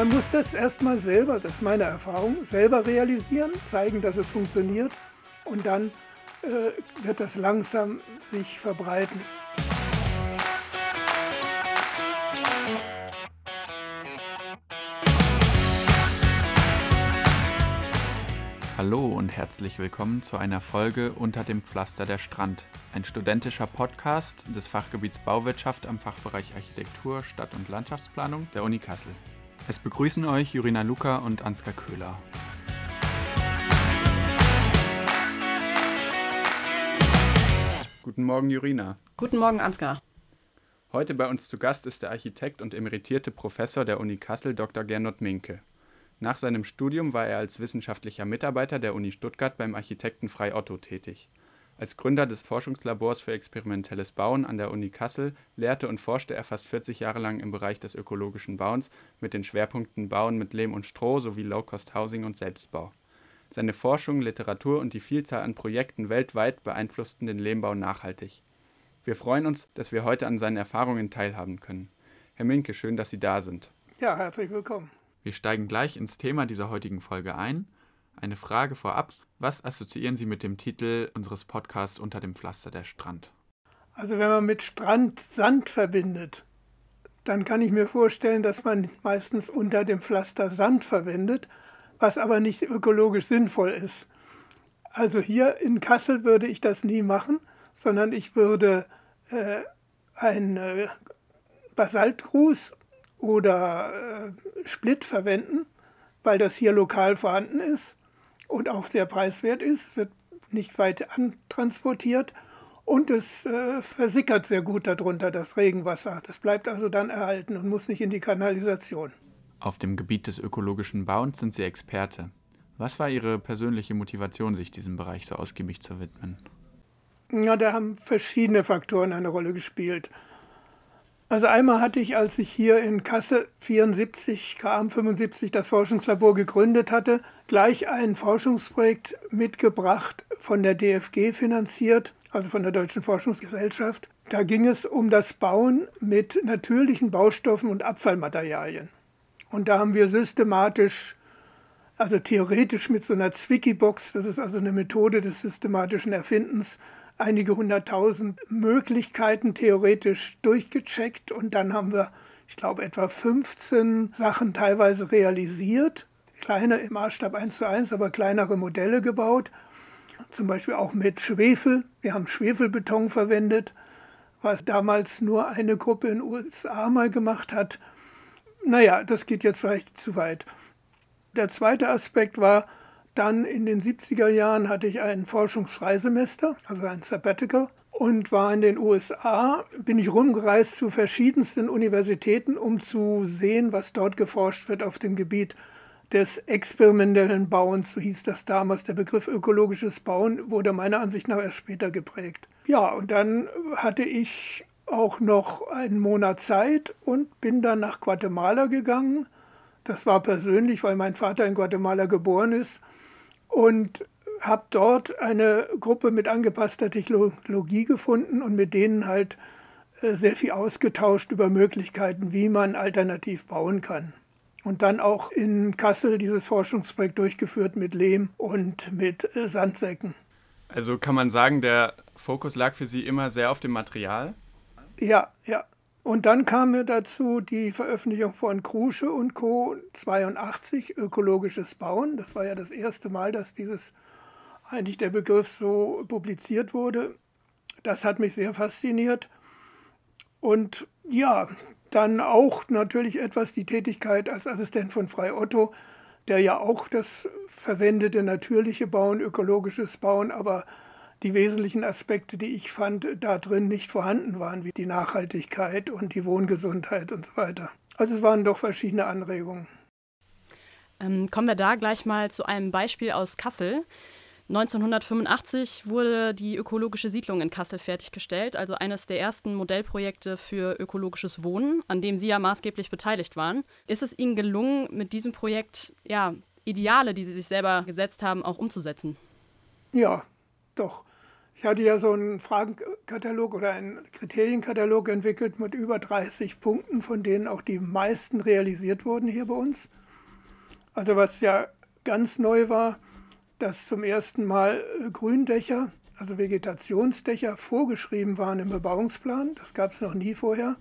Man muss das erstmal selber, das ist meine Erfahrung, selber realisieren, zeigen, dass es funktioniert und dann äh, wird das langsam sich verbreiten. Hallo und herzlich willkommen zu einer Folge Unter dem Pflaster der Strand, ein studentischer Podcast des Fachgebiets Bauwirtschaft am Fachbereich Architektur, Stadt- und Landschaftsplanung der Uni Kassel. Es begrüßen euch Jurina Luca und Ansgar Köhler. Guten Morgen, Jurina. Guten Morgen, Ansgar. Heute bei uns zu Gast ist der Architekt und emeritierte Professor der Uni Kassel, Dr. Gernot Minke. Nach seinem Studium war er als wissenschaftlicher Mitarbeiter der Uni Stuttgart beim Architekten Frei Otto tätig. Als Gründer des Forschungslabors für experimentelles Bauen an der Uni Kassel lehrte und forschte er fast 40 Jahre lang im Bereich des ökologischen Bauens mit den Schwerpunkten Bauen mit Lehm und Stroh sowie Low-Cost-Housing und Selbstbau. Seine Forschung, Literatur und die Vielzahl an Projekten weltweit beeinflussten den Lehmbau nachhaltig. Wir freuen uns, dass wir heute an seinen Erfahrungen teilhaben können. Herr Minke, schön, dass Sie da sind. Ja, herzlich willkommen. Wir steigen gleich ins Thema dieser heutigen Folge ein. Eine Frage vorab. Was assoziieren Sie mit dem Titel unseres Podcasts Unter dem Pflaster der Strand? Also wenn man mit Strand Sand verbindet, dann kann ich mir vorstellen, dass man meistens unter dem Pflaster Sand verwendet, was aber nicht ökologisch sinnvoll ist. Also hier in Kassel würde ich das nie machen, sondern ich würde äh, einen äh, Basaltgruß oder äh, Split verwenden, weil das hier lokal vorhanden ist und auch sehr preiswert ist, wird nicht weit antransportiert und es äh, versickert sehr gut darunter, das Regenwasser. Das bleibt also dann erhalten und muss nicht in die Kanalisation. Auf dem Gebiet des ökologischen Bauens sind Sie Experte. Was war Ihre persönliche Motivation, sich diesem Bereich so ausgiebig zu widmen? Ja, da haben verschiedene Faktoren eine Rolle gespielt. Also einmal hatte ich, als ich hier in Kassel 74, KM 75 das Forschungslabor gegründet hatte, gleich ein Forschungsprojekt mitgebracht, von der DFG finanziert, also von der Deutschen Forschungsgesellschaft. Da ging es um das Bauen mit natürlichen Baustoffen und Abfallmaterialien. Und da haben wir systematisch, also theoretisch mit so einer Zwicky-Box, das ist also eine Methode des systematischen Erfindens, einige hunderttausend Möglichkeiten theoretisch durchgecheckt und dann haben wir, ich glaube, etwa 15 Sachen teilweise realisiert. Kleine im Maßstab 1 zu 1, aber kleinere Modelle gebaut. Zum Beispiel auch mit Schwefel. Wir haben Schwefelbeton verwendet, was damals nur eine Gruppe in den USA mal gemacht hat. Naja, das geht jetzt vielleicht zu weit. Der zweite Aspekt war, dann in den 70er Jahren hatte ich ein Forschungsfreisemester, also ein Sabbatical, und war in den USA, bin ich rumgereist zu verschiedensten Universitäten, um zu sehen, was dort geforscht wird auf dem Gebiet des experimentellen Bauens, so hieß das damals. Der Begriff ökologisches Bauen wurde meiner Ansicht nach erst später geprägt. Ja, und dann hatte ich auch noch einen Monat Zeit und bin dann nach Guatemala gegangen. Das war persönlich, weil mein Vater in Guatemala geboren ist und habe dort eine Gruppe mit angepasster Technologie gefunden und mit denen halt äh, sehr viel ausgetauscht über Möglichkeiten, wie man alternativ bauen kann. Und dann auch in Kassel dieses Forschungsprojekt durchgeführt mit Lehm und mit äh, Sandsäcken. Also kann man sagen, der Fokus lag für Sie immer sehr auf dem Material? Ja, ja. Und dann kam mir dazu die Veröffentlichung von Krusche und Co. 82, ökologisches Bauen. Das war ja das erste Mal, dass dieses eigentlich der Begriff so publiziert wurde. Das hat mich sehr fasziniert. Und ja, dann auch natürlich etwas die Tätigkeit als Assistent von Frei Otto, der ja auch das verwendete natürliche Bauen, ökologisches Bauen, aber die wesentlichen Aspekte, die ich fand, da drin nicht vorhanden waren, wie die Nachhaltigkeit und die Wohngesundheit und so weiter. Also es waren doch verschiedene Anregungen. Ähm, kommen wir da gleich mal zu einem Beispiel aus Kassel. 1985 wurde die ökologische Siedlung in Kassel fertiggestellt, also eines der ersten Modellprojekte für ökologisches Wohnen, an dem Sie ja maßgeblich beteiligt waren. Ist es Ihnen gelungen, mit diesem Projekt ja, Ideale, die Sie sich selber gesetzt haben, auch umzusetzen? Ja, doch. Ich hatte ja so einen Fragenkatalog oder einen Kriterienkatalog entwickelt mit über 30 Punkten, von denen auch die meisten realisiert wurden hier bei uns. Also was ja ganz neu war, dass zum ersten Mal Gründächer, also Vegetationsdächer, vorgeschrieben waren im Bebauungsplan. Das gab es noch nie vorher.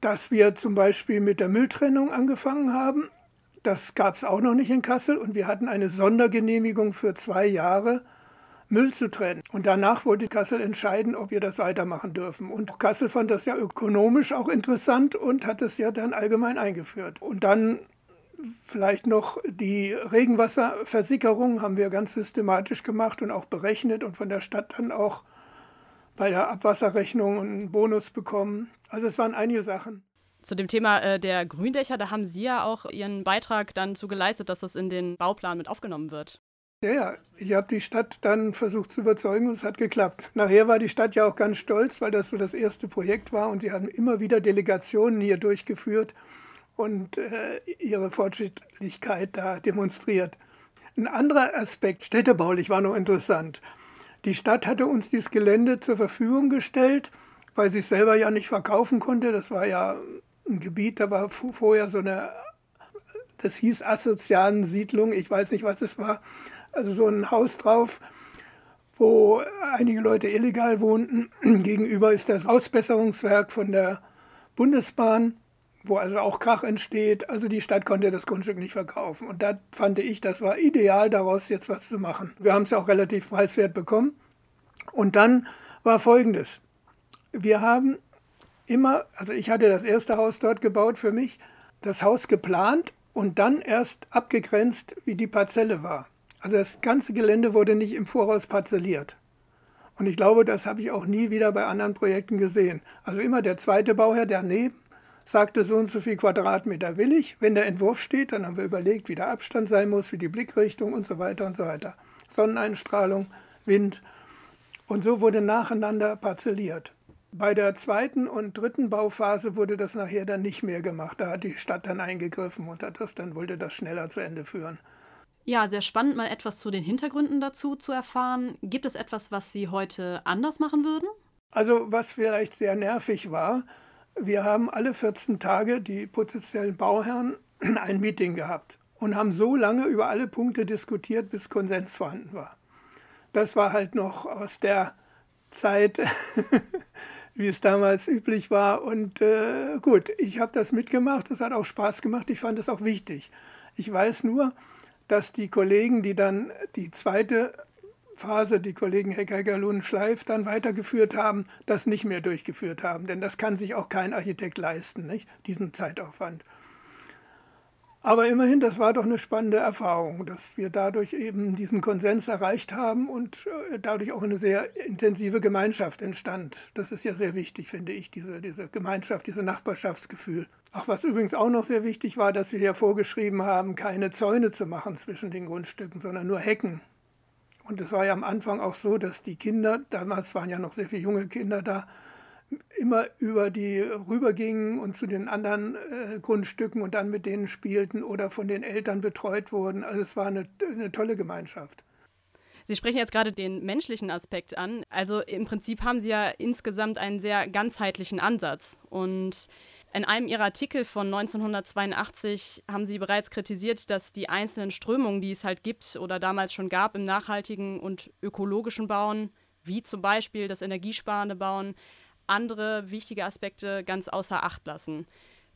Dass wir zum Beispiel mit der Mülltrennung angefangen haben. Das gab es auch noch nicht in Kassel. Und wir hatten eine Sondergenehmigung für zwei Jahre, Müll zu trennen. Und danach wollte Kassel entscheiden, ob wir das weitermachen dürfen. Und Kassel fand das ja ökonomisch auch interessant und hat es ja dann allgemein eingeführt. Und dann Vielleicht noch die Regenwasserversickerung haben wir ganz systematisch gemacht und auch berechnet und von der Stadt dann auch bei der Abwasserrechnung einen Bonus bekommen. Also es waren einige Sachen. Zu dem Thema äh, der Gründächer, da haben Sie ja auch Ihren Beitrag dann zu geleistet, dass das in den Bauplan mit aufgenommen wird. Ja, ja, ich habe die Stadt dann versucht zu überzeugen und es hat geklappt. Nachher war die Stadt ja auch ganz stolz, weil das so das erste Projekt war und sie haben immer wieder Delegationen hier durchgeführt und äh, ihre Fortschrittlichkeit da demonstriert. Ein anderer Aspekt, städtebaulich, war noch interessant. Die Stadt hatte uns dieses Gelände zur Verfügung gestellt, weil sie es selber ja nicht verkaufen konnte. Das war ja ein Gebiet, da war vorher so eine, das hieß asozialen Siedlung, ich weiß nicht, was es war, also so ein Haus drauf, wo einige Leute illegal wohnten. Gegenüber ist das Ausbesserungswerk von der Bundesbahn wo also auch Krach entsteht. Also die Stadt konnte das Grundstück nicht verkaufen. Und da fand ich, das war ideal, daraus jetzt was zu machen. Wir haben es ja auch relativ preiswert bekommen. Und dann war Folgendes. Wir haben immer, also ich hatte das erste Haus dort gebaut für mich, das Haus geplant und dann erst abgegrenzt, wie die Parzelle war. Also das ganze Gelände wurde nicht im Voraus parzelliert. Und ich glaube, das habe ich auch nie wieder bei anderen Projekten gesehen. Also immer der zweite Bauherr daneben sagte, so und so viel Quadratmeter will ich. Wenn der Entwurf steht, dann haben wir überlegt, wie der Abstand sein muss, wie die Blickrichtung und so weiter und so weiter. Sonneneinstrahlung, Wind. Und so wurde nacheinander parzelliert. Bei der zweiten und dritten Bauphase wurde das nachher dann nicht mehr gemacht. Da hat die Stadt dann eingegriffen und hat das dann wollte das schneller zu Ende führen. Ja, sehr spannend, mal etwas zu den Hintergründen dazu zu erfahren. Gibt es etwas, was Sie heute anders machen würden? Also, was vielleicht sehr nervig war, wir haben alle 14 Tage die potenziellen Bauherren ein Meeting gehabt und haben so lange über alle Punkte diskutiert, bis Konsens vorhanden war. Das war halt noch aus der Zeit, wie es damals üblich war. Und äh, gut, ich habe das mitgemacht, das hat auch Spaß gemacht, ich fand es auch wichtig. Ich weiß nur, dass die Kollegen, die dann die zweite Phase die Kollegen Hecker, Galun, Schleif dann weitergeführt haben, das nicht mehr durchgeführt haben. Denn das kann sich auch kein Architekt leisten, nicht? diesen Zeitaufwand. Aber immerhin, das war doch eine spannende Erfahrung, dass wir dadurch eben diesen Konsens erreicht haben und äh, dadurch auch eine sehr intensive Gemeinschaft entstand. Das ist ja sehr wichtig, finde ich, diese, diese Gemeinschaft, dieses Nachbarschaftsgefühl. Ach, was übrigens auch noch sehr wichtig war, dass wir ja vorgeschrieben haben, keine Zäune zu machen zwischen den Grundstücken, sondern nur Hecken. Und es war ja am Anfang auch so, dass die Kinder, damals waren ja noch sehr viele junge Kinder da, immer über die rübergingen und zu den anderen äh, Grundstücken und dann mit denen spielten oder von den Eltern betreut wurden. Also es war eine, eine tolle Gemeinschaft. Sie sprechen jetzt gerade den menschlichen Aspekt an. Also im Prinzip haben Sie ja insgesamt einen sehr ganzheitlichen Ansatz. Und in einem Ihrer Artikel von 1982 haben Sie bereits kritisiert, dass die einzelnen Strömungen, die es halt gibt oder damals schon gab im nachhaltigen und ökologischen Bauen, wie zum Beispiel das energiesparende Bauen, andere wichtige Aspekte ganz außer Acht lassen.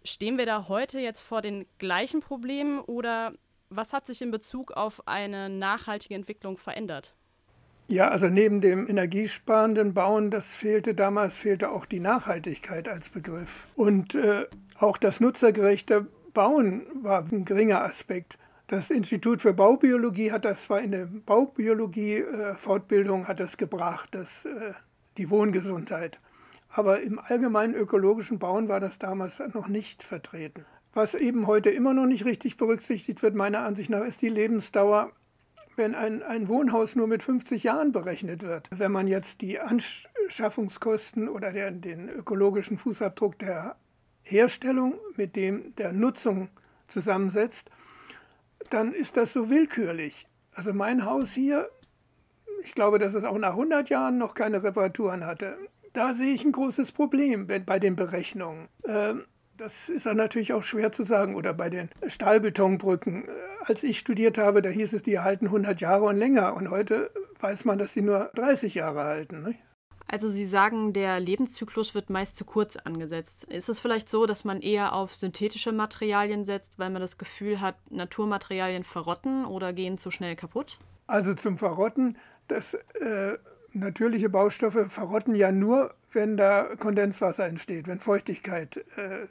Stehen wir da heute jetzt vor den gleichen Problemen oder was hat sich in Bezug auf eine nachhaltige Entwicklung verändert? Ja, also neben dem energiesparenden Bauen, das fehlte damals, fehlte auch die Nachhaltigkeit als Begriff. Und äh, auch das nutzergerechte Bauen war ein geringer Aspekt. Das Institut für Baubiologie hat das zwar in der Baubiologie-Fortbildung äh, gebracht, das, äh, die Wohngesundheit. Aber im allgemeinen ökologischen Bauen war das damals noch nicht vertreten. Was eben heute immer noch nicht richtig berücksichtigt wird, meiner Ansicht nach, ist die Lebensdauer wenn ein, ein Wohnhaus nur mit 50 Jahren berechnet wird. Wenn man jetzt die Anschaffungskosten oder der, den ökologischen Fußabdruck der Herstellung mit dem der Nutzung zusammensetzt, dann ist das so willkürlich. Also mein Haus hier ich glaube, dass es auch nach 100 Jahren noch keine Reparaturen hatte. Da sehe ich ein großes Problem bei den Berechnungen. Ähm, das ist dann natürlich auch schwer zu sagen. Oder bei den Stahlbetonbrücken. Äh, als ich studiert habe, da hieß es, die halten 100 Jahre und länger. Und heute weiß man, dass sie nur 30 Jahre halten. Nicht? Also Sie sagen, der Lebenszyklus wird meist zu kurz angesetzt. Ist es vielleicht so, dass man eher auf synthetische Materialien setzt, weil man das Gefühl hat, Naturmaterialien verrotten oder gehen zu schnell kaputt? Also zum Verrotten, das äh, natürliche Baustoffe verrotten ja nur, wenn da Kondenswasser entsteht, wenn Feuchtigkeit äh,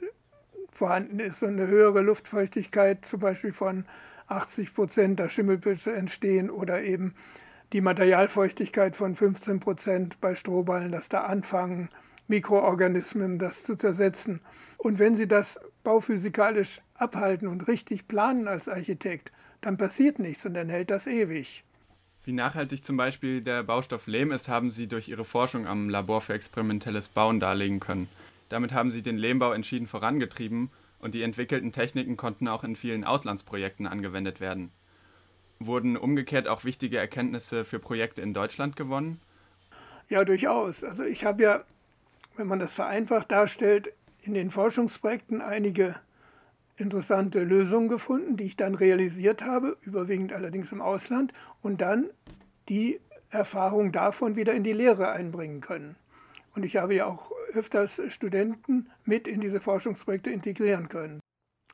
vorhanden ist und eine höhere Luftfeuchtigkeit zum Beispiel von 80 Prozent, da Schimmelpilze entstehen oder eben die Materialfeuchtigkeit von 15 Prozent bei Strohballen, dass da anfangen Mikroorganismen das zu zersetzen. Und wenn Sie das bauphysikalisch abhalten und richtig planen als Architekt, dann passiert nichts und dann hält das ewig. Wie nachhaltig zum Beispiel der Baustoff Lehm ist, haben Sie durch Ihre Forschung am Labor für experimentelles Bauen darlegen können. Damit haben Sie den Lehmbau entschieden vorangetrieben und die entwickelten Techniken konnten auch in vielen Auslandsprojekten angewendet werden. Wurden umgekehrt auch wichtige Erkenntnisse für Projekte in Deutschland gewonnen? Ja, durchaus. Also ich habe ja, wenn man das vereinfacht darstellt, in den Forschungsprojekten einige interessante Lösungen gefunden, die ich dann realisiert habe, überwiegend allerdings im Ausland, und dann die Erfahrung davon wieder in die Lehre einbringen können. Und ich habe ja auch öfters Studenten mit in diese Forschungsprojekte integrieren können.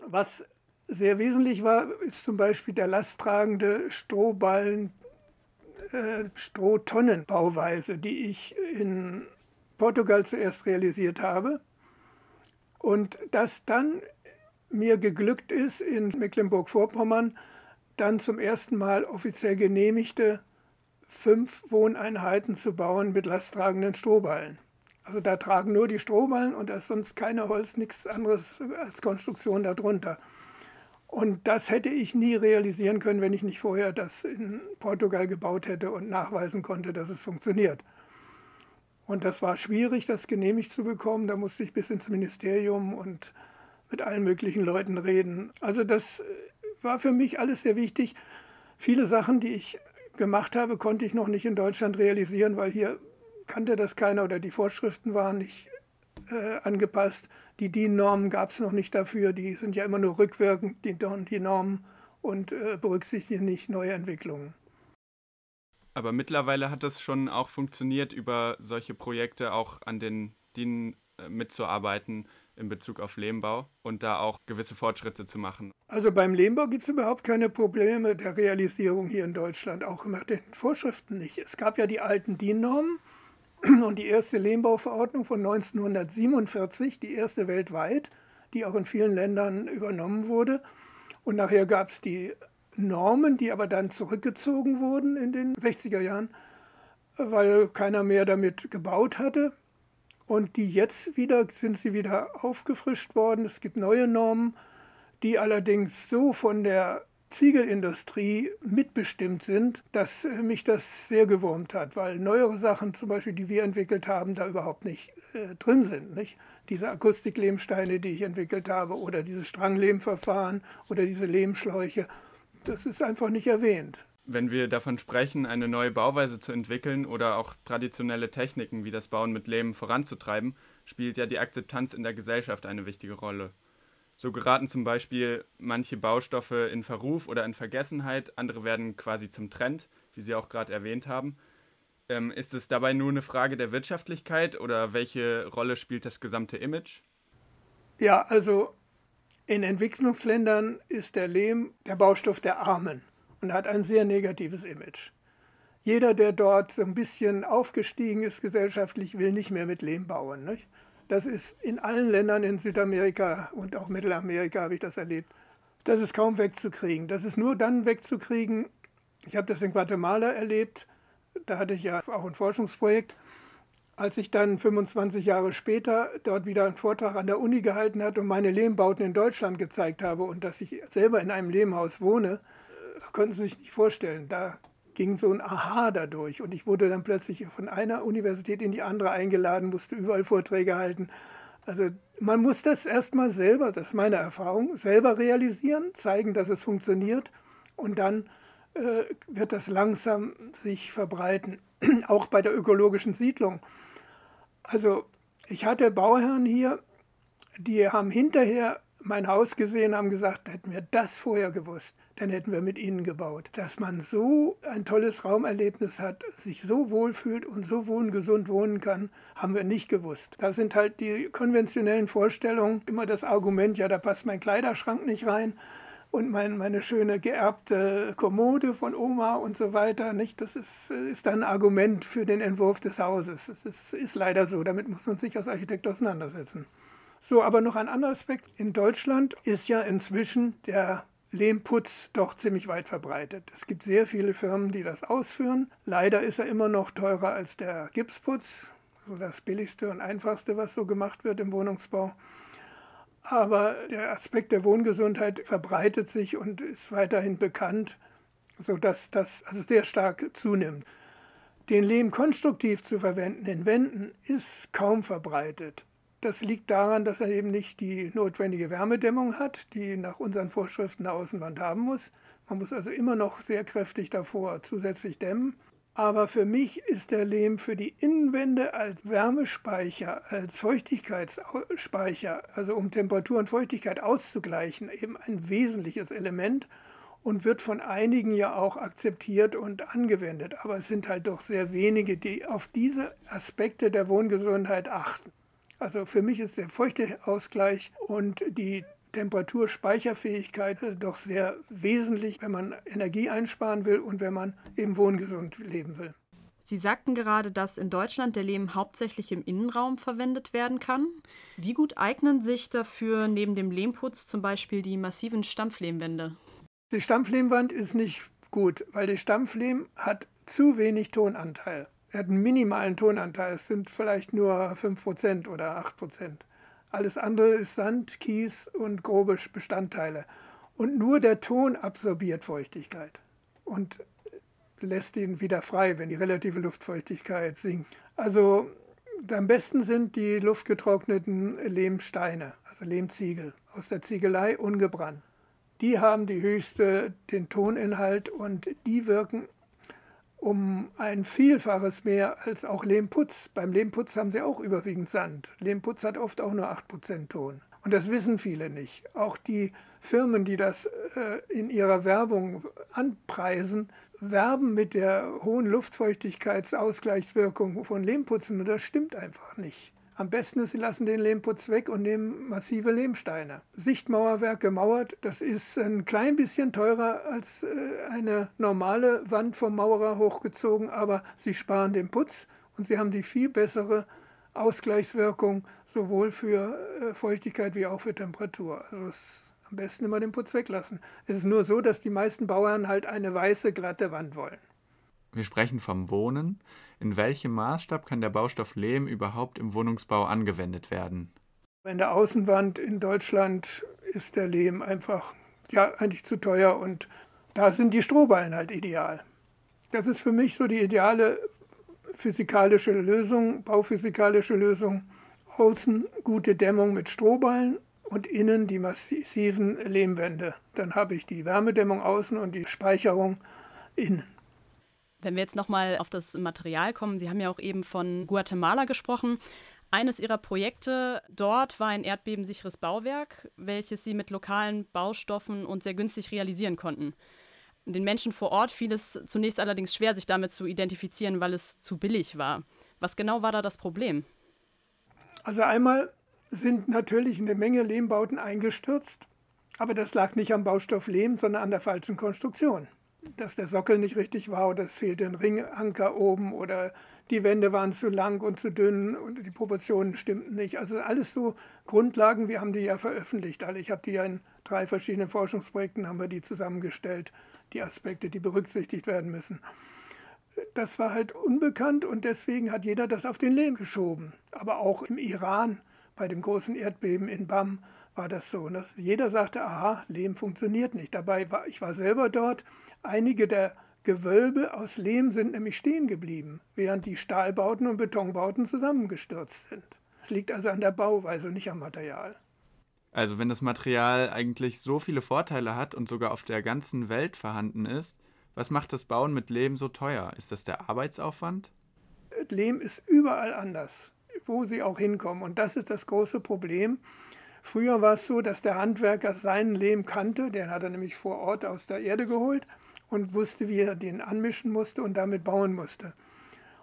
Was sehr wesentlich war, ist zum Beispiel der lasttragende Strohballen, äh, Strohtonnenbauweise, die ich in Portugal zuerst realisiert habe. Und das dann mir geglückt ist, in Mecklenburg-Vorpommern dann zum ersten Mal offiziell genehmigte fünf Wohneinheiten zu bauen mit lasttragenden Strohballen. Also da tragen nur die Strohballen und da ist sonst keine Holz, nichts anderes als Konstruktion darunter. Und das hätte ich nie realisieren können, wenn ich nicht vorher das in Portugal gebaut hätte und nachweisen konnte, dass es funktioniert. Und das war schwierig, das genehmigt zu bekommen. Da musste ich bis ins Ministerium und mit allen möglichen Leuten reden. Also das äh, war für mich alles sehr wichtig. Viele Sachen, die ich gemacht habe, konnte ich noch nicht in Deutschland realisieren, weil hier kannte das keiner oder die Vorschriften waren nicht äh, angepasst. Die DIN-Normen gab es noch nicht dafür. Die sind ja immer nur rückwirkend, die, die Normen, und äh, berücksichtigen nicht neue Entwicklungen. Aber mittlerweile hat das schon auch funktioniert, über solche Projekte auch an den DIN äh, mitzuarbeiten in Bezug auf Lehmbau und da auch gewisse Fortschritte zu machen. Also beim Lehmbau gibt es überhaupt keine Probleme der Realisierung hier in Deutschland, auch nach den Vorschriften nicht. Es gab ja die alten DIN-Normen und die erste Lehmbauverordnung von 1947, die erste weltweit, die auch in vielen Ländern übernommen wurde. Und nachher gab es die Normen, die aber dann zurückgezogen wurden in den 60er Jahren, weil keiner mehr damit gebaut hatte. Und die jetzt wieder sind sie wieder aufgefrischt worden. Es gibt neue Normen, die allerdings so von der Ziegelindustrie mitbestimmt sind, dass mich das sehr gewurmt hat, weil neuere Sachen, zum Beispiel, die wir entwickelt haben, da überhaupt nicht äh, drin sind. Nicht? Diese Akustiklehmsteine, die ich entwickelt habe, oder dieses Stranglehmverfahren oder diese Lehmschläuche, das ist einfach nicht erwähnt wenn wir davon sprechen, eine neue Bauweise zu entwickeln oder auch traditionelle Techniken wie das Bauen mit Lehm voranzutreiben, spielt ja die Akzeptanz in der Gesellschaft eine wichtige Rolle. So geraten zum Beispiel manche Baustoffe in Verruf oder in Vergessenheit, andere werden quasi zum Trend, wie Sie auch gerade erwähnt haben. Ähm, ist es dabei nur eine Frage der Wirtschaftlichkeit oder welche Rolle spielt das gesamte Image? Ja, also in Entwicklungsländern ist der Lehm der Baustoff der Armen und hat ein sehr negatives Image. Jeder, der dort so ein bisschen aufgestiegen ist gesellschaftlich, will nicht mehr mit Lehm bauen. Nicht? Das ist in allen Ländern in Südamerika und auch Mittelamerika habe ich das erlebt. Das ist kaum wegzukriegen. Das ist nur dann wegzukriegen. Ich habe das in Guatemala erlebt. Da hatte ich ja auch ein Forschungsprojekt. Als ich dann 25 Jahre später dort wieder einen Vortrag an der Uni gehalten habe und meine Lehmbauten in Deutschland gezeigt habe und dass ich selber in einem Lehmhaus wohne, konnten Sie sich nicht vorstellen. Da ging so ein Aha dadurch. Und ich wurde dann plötzlich von einer Universität in die andere eingeladen, musste überall Vorträge halten. Also man muss das erstmal selber, das ist meine Erfahrung, selber realisieren, zeigen, dass es funktioniert und dann äh, wird das langsam sich verbreiten, auch bei der ökologischen Siedlung. Also ich hatte Bauherren hier, die haben hinterher mein Haus gesehen, haben gesagt, hätten wir das vorher gewusst, dann hätten wir mit ihnen gebaut. Dass man so ein tolles Raumerlebnis hat, sich so wohlfühlt und so wohngesund wohnen kann, haben wir nicht gewusst. Da sind halt die konventionellen Vorstellungen immer das Argument, ja, da passt mein Kleiderschrank nicht rein und mein, meine schöne geerbte Kommode von Oma und so weiter. Nicht? Das ist, ist dann ein Argument für den Entwurf des Hauses. Das ist, ist leider so. Damit muss man sich als Architekt auseinandersetzen. So, aber noch ein anderer Aspekt. In Deutschland ist ja inzwischen der Lehmputz doch ziemlich weit verbreitet. Es gibt sehr viele Firmen, die das ausführen. Leider ist er immer noch teurer als der Gipsputz, so das billigste und einfachste, was so gemacht wird im Wohnungsbau. Aber der Aspekt der Wohngesundheit verbreitet sich und ist weiterhin bekannt, sodass das also sehr stark zunimmt. Den Lehm konstruktiv zu verwenden in Wänden ist kaum verbreitet. Das liegt daran, dass er eben nicht die notwendige Wärmedämmung hat, die nach unseren Vorschriften eine Außenwand haben muss. Man muss also immer noch sehr kräftig davor zusätzlich dämmen. Aber für mich ist der Lehm für die Innenwände als Wärmespeicher, als Feuchtigkeitsspeicher, also um Temperatur und Feuchtigkeit auszugleichen, eben ein wesentliches Element und wird von einigen ja auch akzeptiert und angewendet. Aber es sind halt doch sehr wenige, die auf diese Aspekte der Wohngesundheit achten. Also für mich ist der Feuchteausgleich und die Temperaturspeicherfähigkeit doch sehr wesentlich, wenn man Energie einsparen will und wenn man eben wohngesund leben will. Sie sagten gerade, dass in Deutschland der Lehm hauptsächlich im Innenraum verwendet werden kann. Wie gut eignen sich dafür neben dem Lehmputz zum Beispiel die massiven Stampflehmwände? Die Stampflehmwand ist nicht gut, weil der Stampflehm hat zu wenig Tonanteil. Er hat einen minimalen Tonanteil, es sind vielleicht nur 5% oder 8%. Alles andere ist Sand, Kies und grobe Bestandteile. Und nur der Ton absorbiert Feuchtigkeit und lässt ihn wieder frei, wenn die relative Luftfeuchtigkeit sinkt. Also am besten sind die luftgetrockneten Lehmsteine, also Lehmziegel aus der Ziegelei ungebrannt. Die haben die höchste den Toninhalt und die wirken um ein Vielfaches mehr als auch Lehmputz. Beim Lehmputz haben sie auch überwiegend Sand. Lehmputz hat oft auch nur 8% Ton. Und das wissen viele nicht. Auch die Firmen, die das äh, in ihrer Werbung anpreisen, werben mit der hohen Luftfeuchtigkeitsausgleichswirkung von Lehmputzen. Und das stimmt einfach nicht. Am besten ist, Sie lassen den Lehmputz weg und nehmen massive Lehmsteine. Sichtmauerwerk gemauert, das ist ein klein bisschen teurer als äh, eine normale Wand vom Maurer hochgezogen, aber Sie sparen den Putz und Sie haben die viel bessere Ausgleichswirkung sowohl für äh, Feuchtigkeit wie auch für Temperatur. Also am besten immer den Putz weglassen. Es ist nur so, dass die meisten Bauern halt eine weiße, glatte Wand wollen. Wir sprechen vom Wohnen. In welchem Maßstab kann der Baustoff Lehm überhaupt im Wohnungsbau angewendet werden? In der Außenwand in Deutschland ist der Lehm einfach ja eigentlich zu teuer und da sind die Strohballen halt ideal. Das ist für mich so die ideale physikalische Lösung, bauphysikalische Lösung. Außen gute Dämmung mit Strohballen und innen die massiven Lehmwände. Dann habe ich die Wärmedämmung außen und die Speicherung innen. Wenn wir jetzt nochmal auf das Material kommen, Sie haben ja auch eben von Guatemala gesprochen. Eines Ihrer Projekte dort war ein erdbebensicheres Bauwerk, welches Sie mit lokalen Baustoffen und sehr günstig realisieren konnten. Den Menschen vor Ort fiel es zunächst allerdings schwer, sich damit zu identifizieren, weil es zu billig war. Was genau war da das Problem? Also einmal sind natürlich eine Menge Lehmbauten eingestürzt, aber das lag nicht am Baustoff Lehm, sondern an der falschen Konstruktion dass der Sockel nicht richtig war oder es fehlte ein Ringanker oben oder die Wände waren zu lang und zu dünn und die Proportionen stimmten nicht. Also alles so Grundlagen, wir haben die ja veröffentlicht alle. Ich habe die ja in drei verschiedenen Forschungsprojekten haben wir die zusammengestellt, die Aspekte, die berücksichtigt werden müssen. Das war halt unbekannt und deswegen hat jeder das auf den Lehm geschoben. Aber auch im Iran bei dem großen Erdbeben in Bam war das so. Und das, jeder sagte, aha, Lehm funktioniert nicht. Dabei war ich war selber dort. Einige der Gewölbe aus Lehm sind nämlich stehen geblieben, während die Stahlbauten und Betonbauten zusammengestürzt sind. Es liegt also an der Bauweise und nicht am Material. Also wenn das Material eigentlich so viele Vorteile hat und sogar auf der ganzen Welt vorhanden ist, Was macht das Bauen mit Lehm so teuer? Ist das der Arbeitsaufwand? Lehm ist überall anders, wo sie auch hinkommen. Und das ist das große Problem. Früher war es so, dass der Handwerker seinen Lehm kannte, den hat er nämlich vor Ort aus der Erde geholt und wusste, wie er den anmischen musste und damit bauen musste.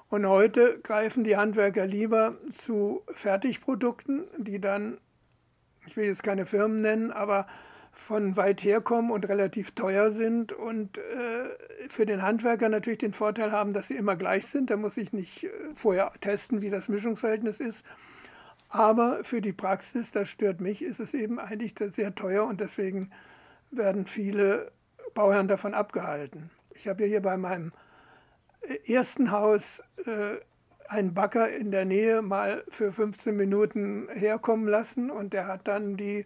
Und heute greifen die Handwerker lieber zu Fertigprodukten, die dann, ich will jetzt keine Firmen nennen, aber von weit herkommen und relativ teuer sind und äh, für den Handwerker natürlich den Vorteil haben, dass sie immer gleich sind. Da muss ich nicht äh, vorher testen, wie das Mischungsverhältnis ist. Aber für die Praxis, das stört mich, ist es eben eigentlich sehr teuer und deswegen werden viele Bauherren davon abgehalten. Ich habe ja hier bei meinem äh, ersten Haus äh, einen Bagger in der Nähe mal für 15 Minuten herkommen lassen und der hat dann die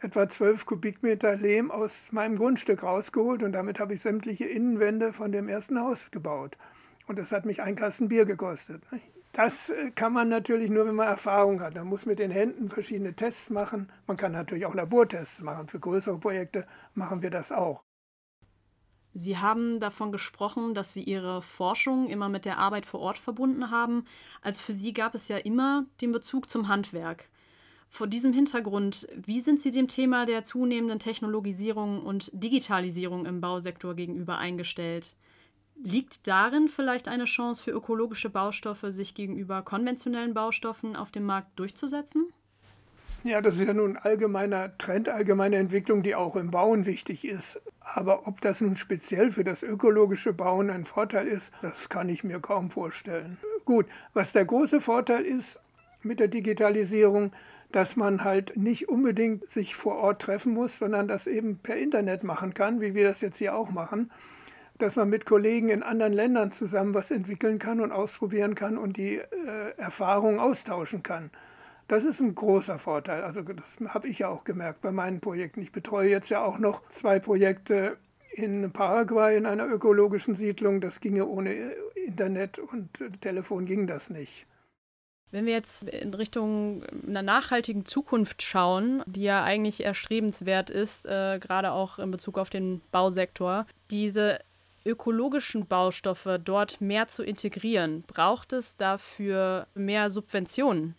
etwa 12 Kubikmeter Lehm aus meinem Grundstück rausgeholt und damit habe ich sämtliche Innenwände von dem ersten Haus gebaut. Und das hat mich ein Kasten Bier gekostet. Das äh, kann man natürlich nur, wenn man Erfahrung hat. Man muss mit den Händen verschiedene Tests machen. Man kann natürlich auch Labortests machen. Für größere Projekte machen wir das auch. Sie haben davon gesprochen, dass Sie Ihre Forschung immer mit der Arbeit vor Ort verbunden haben. Als für Sie gab es ja immer den Bezug zum Handwerk. Vor diesem Hintergrund, wie sind Sie dem Thema der zunehmenden Technologisierung und Digitalisierung im Bausektor gegenüber eingestellt? Liegt darin vielleicht eine Chance für ökologische Baustoffe, sich gegenüber konventionellen Baustoffen auf dem Markt durchzusetzen? Ja, das ist ja nun ein allgemeiner Trend, allgemeine Entwicklung, die auch im Bauen wichtig ist. Aber ob das nun speziell für das ökologische Bauen ein Vorteil ist, das kann ich mir kaum vorstellen. Gut, was der große Vorteil ist mit der Digitalisierung, dass man halt nicht unbedingt sich vor Ort treffen muss, sondern das eben per Internet machen kann, wie wir das jetzt hier auch machen. Dass man mit Kollegen in anderen Ländern zusammen was entwickeln kann und ausprobieren kann und die äh, Erfahrungen austauschen kann. Das ist ein großer Vorteil. Also das habe ich ja auch gemerkt bei meinen Projekten. Ich betreue jetzt ja auch noch zwei Projekte in Paraguay in einer ökologischen Siedlung. Das ginge ohne Internet und Telefon ging das nicht. Wenn wir jetzt in Richtung einer nachhaltigen Zukunft schauen, die ja eigentlich erstrebenswert ist, äh, gerade auch in Bezug auf den Bausektor, diese ökologischen Baustoffe dort mehr zu integrieren, braucht es dafür mehr Subventionen?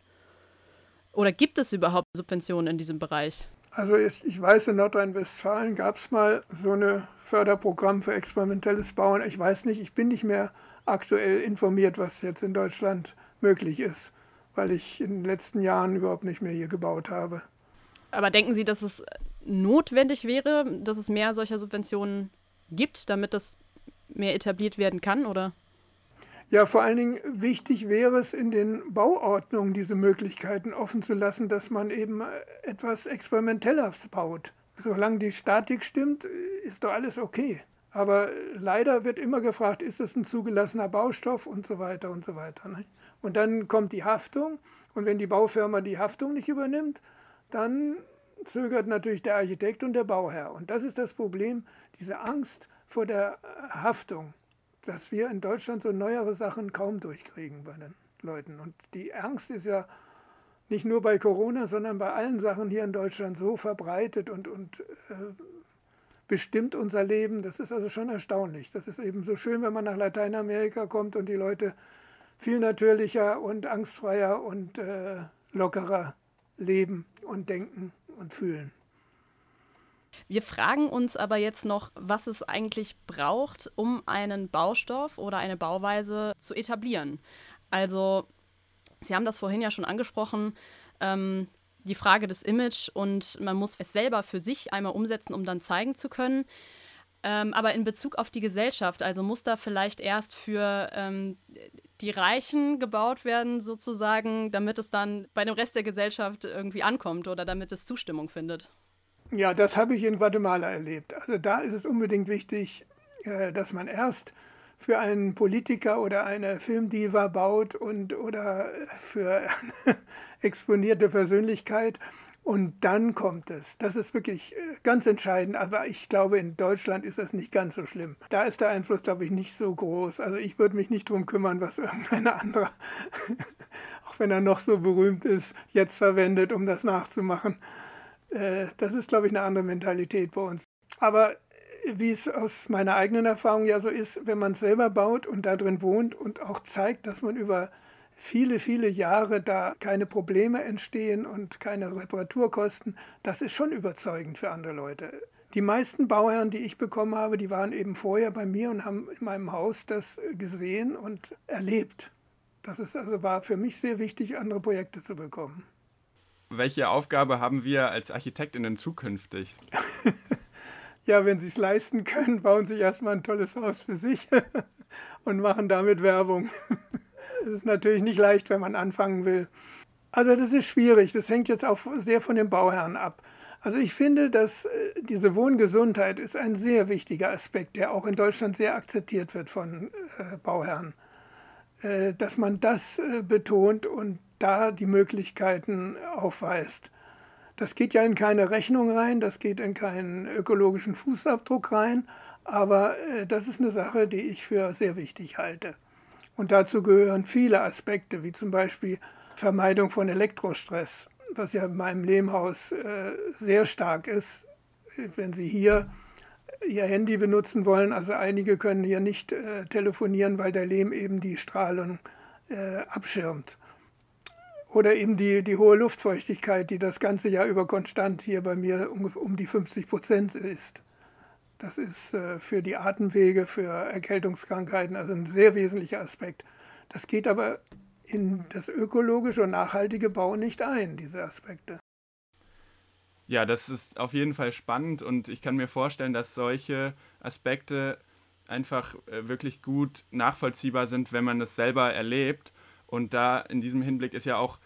Oder gibt es überhaupt Subventionen in diesem Bereich? Also ich weiß, in Nordrhein-Westfalen gab es mal so ein Förderprogramm für experimentelles Bauen. Ich weiß nicht, ich bin nicht mehr aktuell informiert, was jetzt in Deutschland möglich ist weil ich in den letzten Jahren überhaupt nicht mehr hier gebaut habe. Aber denken Sie, dass es notwendig wäre, dass es mehr solcher Subventionen gibt, damit das mehr etabliert werden kann, oder? Ja, vor allen Dingen wichtig wäre es, in den Bauordnungen diese Möglichkeiten offen zu lassen, dass man eben etwas Experimentelleres baut. Solange die Statik stimmt, ist doch alles okay. Aber leider wird immer gefragt, ist es ein zugelassener Baustoff und so weiter und so weiter. Ne? Und dann kommt die Haftung. Und wenn die Baufirma die Haftung nicht übernimmt, dann zögert natürlich der Architekt und der Bauherr. Und das ist das Problem, diese Angst vor der Haftung, dass wir in Deutschland so neuere Sachen kaum durchkriegen bei den Leuten. Und die Angst ist ja nicht nur bei Corona, sondern bei allen Sachen hier in Deutschland so verbreitet und, und äh, bestimmt unser Leben. Das ist also schon erstaunlich. Das ist eben so schön, wenn man nach Lateinamerika kommt und die Leute viel natürlicher und angstfreier und äh, lockerer leben und denken und fühlen. Wir fragen uns aber jetzt noch, was es eigentlich braucht, um einen Baustoff oder eine Bauweise zu etablieren. Also, Sie haben das vorhin ja schon angesprochen, ähm, die Frage des Image und man muss es selber für sich einmal umsetzen, um dann zeigen zu können. Ähm, aber in Bezug auf die Gesellschaft, also muss da vielleicht erst für ähm, die Reichen gebaut werden, sozusagen, damit es dann bei dem Rest der Gesellschaft irgendwie ankommt oder damit es Zustimmung findet. Ja, das habe ich in Guatemala erlebt. Also da ist es unbedingt wichtig, äh, dass man erst für einen Politiker oder eine Filmdiva baut und oder für eine exponierte Persönlichkeit und dann kommt es. Das ist wirklich äh, ganz entscheidend. Aber ich glaube, in Deutschland ist das nicht ganz so schlimm. Da ist der Einfluss, glaube ich, nicht so groß. Also ich würde mich nicht darum kümmern, was irgendein anderer, auch wenn er noch so berühmt ist, jetzt verwendet, um das nachzumachen. Äh, das ist, glaube ich, eine andere Mentalität bei uns. Aber wie es aus meiner eigenen Erfahrung ja so ist, wenn man selber baut und da drin wohnt und auch zeigt, dass man über viele, viele Jahre da keine Probleme entstehen und keine Reparaturkosten, das ist schon überzeugend für andere Leute. Die meisten Bauherren, die ich bekommen habe, die waren eben vorher bei mir und haben in meinem Haus das gesehen und erlebt. Das ist also war für mich sehr wichtig, andere Projekte zu bekommen. Welche Aufgabe haben wir als Architektinnen zukünftig? ja, wenn Sie es leisten können, bauen Sie erstmal ein tolles Haus für sich und machen damit Werbung. Es ist natürlich nicht leicht, wenn man anfangen will. Also das ist schwierig. Das hängt jetzt auch sehr von dem Bauherrn ab. Also ich finde, dass äh, diese Wohngesundheit ist ein sehr wichtiger Aspekt, der auch in Deutschland sehr akzeptiert wird von äh, Bauherren. Äh, dass man das betont und da die Möglichkeiten aufweist. Das geht ja in keine Rechnung rein, das geht in keinen ökologischen Fußabdruck rein, aber äh, das ist eine Sache, die ich für sehr wichtig halte. Und dazu gehören viele Aspekte, wie zum Beispiel Vermeidung von Elektrostress, was ja in meinem Lehmhaus äh, sehr stark ist. Wenn Sie hier Ihr Handy benutzen wollen, also einige können hier nicht äh, telefonieren, weil der Lehm eben die Strahlung abschirmt. Oder eben die, die hohe Luftfeuchtigkeit, die das ganze Jahr über konstant hier bei mir um, um die 50 Prozent ist. Das ist äh, für die Atemwege, für Erkältungskrankheiten also ein sehr wesentlicher Aspekt. Das geht aber in das ökologische und nachhaltige Bauen nicht ein, diese Aspekte. Ja, das ist auf jeden Fall spannend und ich kann mir vorstellen, dass solche Aspekte einfach äh, wirklich gut nachvollziehbar sind, wenn man es selber erlebt. Und da in diesem Hinblick ist ja auch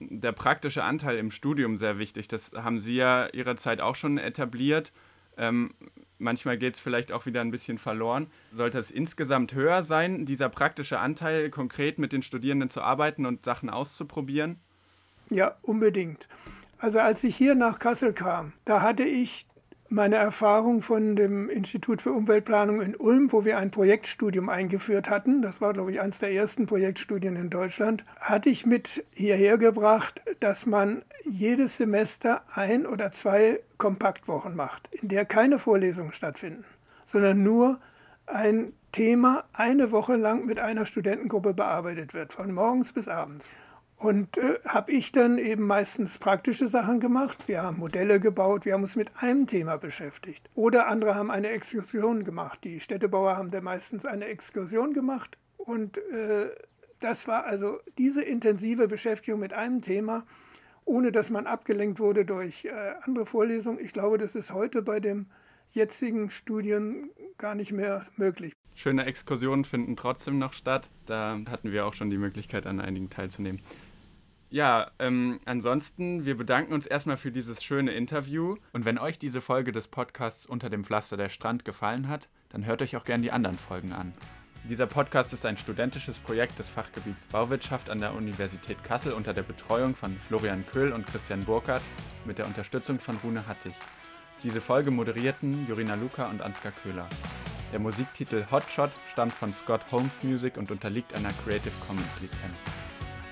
der praktische Anteil im Studium sehr wichtig. Das haben Sie ja Ihrer Zeit auch schon etabliert. Ähm, manchmal geht es vielleicht auch wieder ein bisschen verloren. Sollte es insgesamt höher sein, dieser praktische Anteil, konkret mit den Studierenden zu arbeiten und Sachen auszuprobieren? Ja, unbedingt. Also als ich hier nach Kassel kam, da hatte ich meine Erfahrung von dem Institut für Umweltplanung in Ulm, wo wir ein Projektstudium eingeführt hatten, das war, glaube ich, eines der ersten Projektstudien in Deutschland, hatte ich mit hierher gebracht, dass man jedes Semester ein oder zwei Kompaktwochen macht, in der keine Vorlesungen stattfinden, sondern nur ein Thema eine Woche lang mit einer Studentengruppe bearbeitet wird, von morgens bis abends. Und äh, habe ich dann eben meistens praktische Sachen gemacht. Wir haben Modelle gebaut, wir haben uns mit einem Thema beschäftigt. Oder andere haben eine Exkursion gemacht. Die Städtebauer haben dann meistens eine Exkursion gemacht. Und äh, das war also diese intensive Beschäftigung mit einem Thema, ohne dass man abgelenkt wurde durch äh, andere Vorlesungen. Ich glaube, das ist heute bei dem jetzigen Studien gar nicht mehr möglich. Schöne Exkursionen finden trotzdem noch statt. Da hatten wir auch schon die Möglichkeit, an einigen teilzunehmen. Ja, ähm, ansonsten, wir bedanken uns erstmal für dieses schöne Interview. Und wenn euch diese Folge des Podcasts Unter dem Pflaster der Strand gefallen hat, dann hört euch auch gerne die anderen Folgen an. Dieser Podcast ist ein studentisches Projekt des Fachgebiets Bauwirtschaft an der Universität Kassel unter der Betreuung von Florian Köhl und Christian Burkhardt mit der Unterstützung von Rune Hattig. Diese Folge moderierten Jorina Luca und Ansgar Köhler. Der Musiktitel Hotshot stammt von Scott Holmes Music und unterliegt einer Creative Commons Lizenz.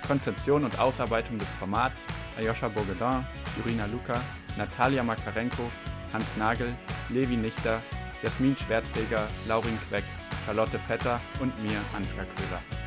Konzeption und Ausarbeitung des Formats Ayosha Bourguedin, Jurina Luca, Natalia Makarenko, Hans Nagel, Levi Nichter, Jasmin Schwertfeger, Laurin Queck, Charlotte Vetter und mir, Ansgar Köhler.